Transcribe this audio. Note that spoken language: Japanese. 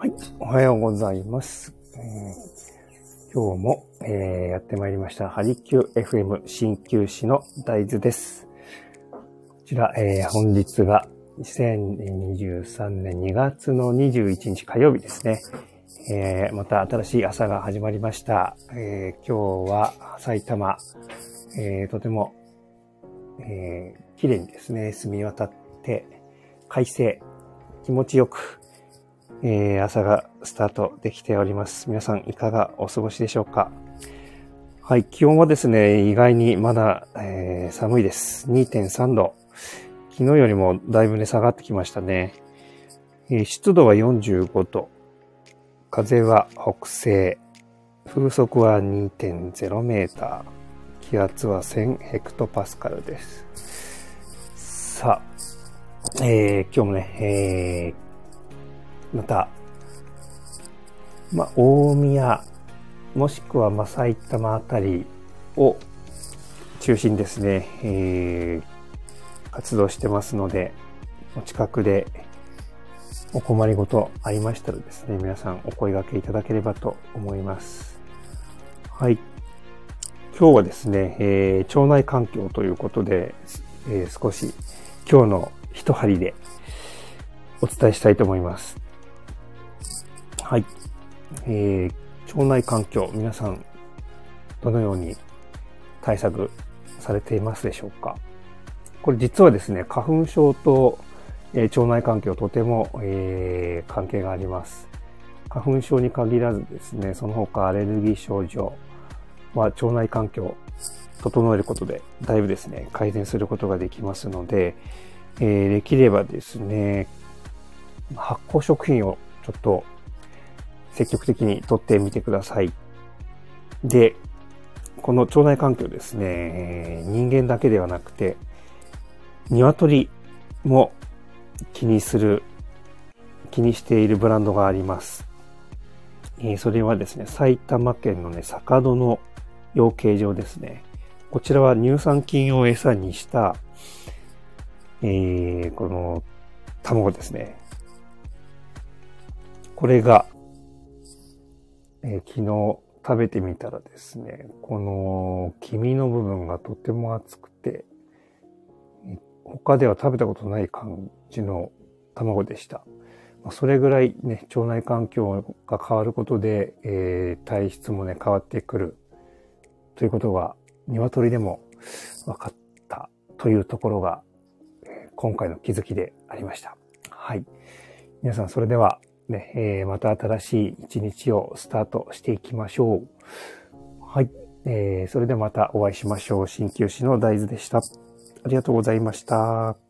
はい。おはようございます。えー、今日も、えー、やってまいりました。ハリキュー FM 鍼灸師の大豆です。こちら、えー、本日が2023年2月の21日火曜日ですね。えー、また新しい朝が始まりました。えー、今日は埼玉、えー、とても、えー、綺麗にですね、澄み渡って、快晴、気持ちよく、えー、朝がスタートできております。皆さんいかがお過ごしでしょうか？はい、気温はですね、意外にまだ、えー、寒いです。2.3度。昨日よりもだいぶね、下がってきましたね。えー、湿度は45度。風は北西。風速は2.0メーター。気圧は1000ヘクトパスカルです。さあ、えー、今日もね、えー、また、まあ、大宮、もしくはま埼玉あたりを中心ですね、えー、活動してますので、お近くでお困りごとありましたらですね、皆さんお声掛けいただければと思います。はい。今日はですね、えー、腸内環境ということで、えー、少し今日の一針でお伝えしたいと思います。はい。えー、腸内環境、皆さん、どのように対策されていますでしょうか？これ実はですね、花粉症と、えー、腸内環境とても、えー、関係があります。花粉症に限らずですね、その他アレルギー症状は腸内環境を整えることで、だいぶですね、改善することができますので、えー、できればですね、発酵食品をちょっと積極的にとってみてください。で、この腸内環境ですね、人間だけではなくて、鶏も気にする、気にしているブランドがあります。えそれはですね、埼玉県のね、坂戸の養鶏場ですね。こちらは乳酸菌を餌にした、えー、この卵ですね。これがえー、昨日食べてみたらですね、この黄身の部分がとても厚くて、他では食べたことない感じの卵でした。それぐらいね、腸内環境が変わることで、えー、体質もね、変わってくるということが、鶏でも分かったというところが、今回の気づきでありました。はい。皆さん、それではね、えー、また新しい一日をスタートしていきましょう。はい。えー、それではまたお会いしましょう。鍼灸師の大豆でした。ありがとうございました。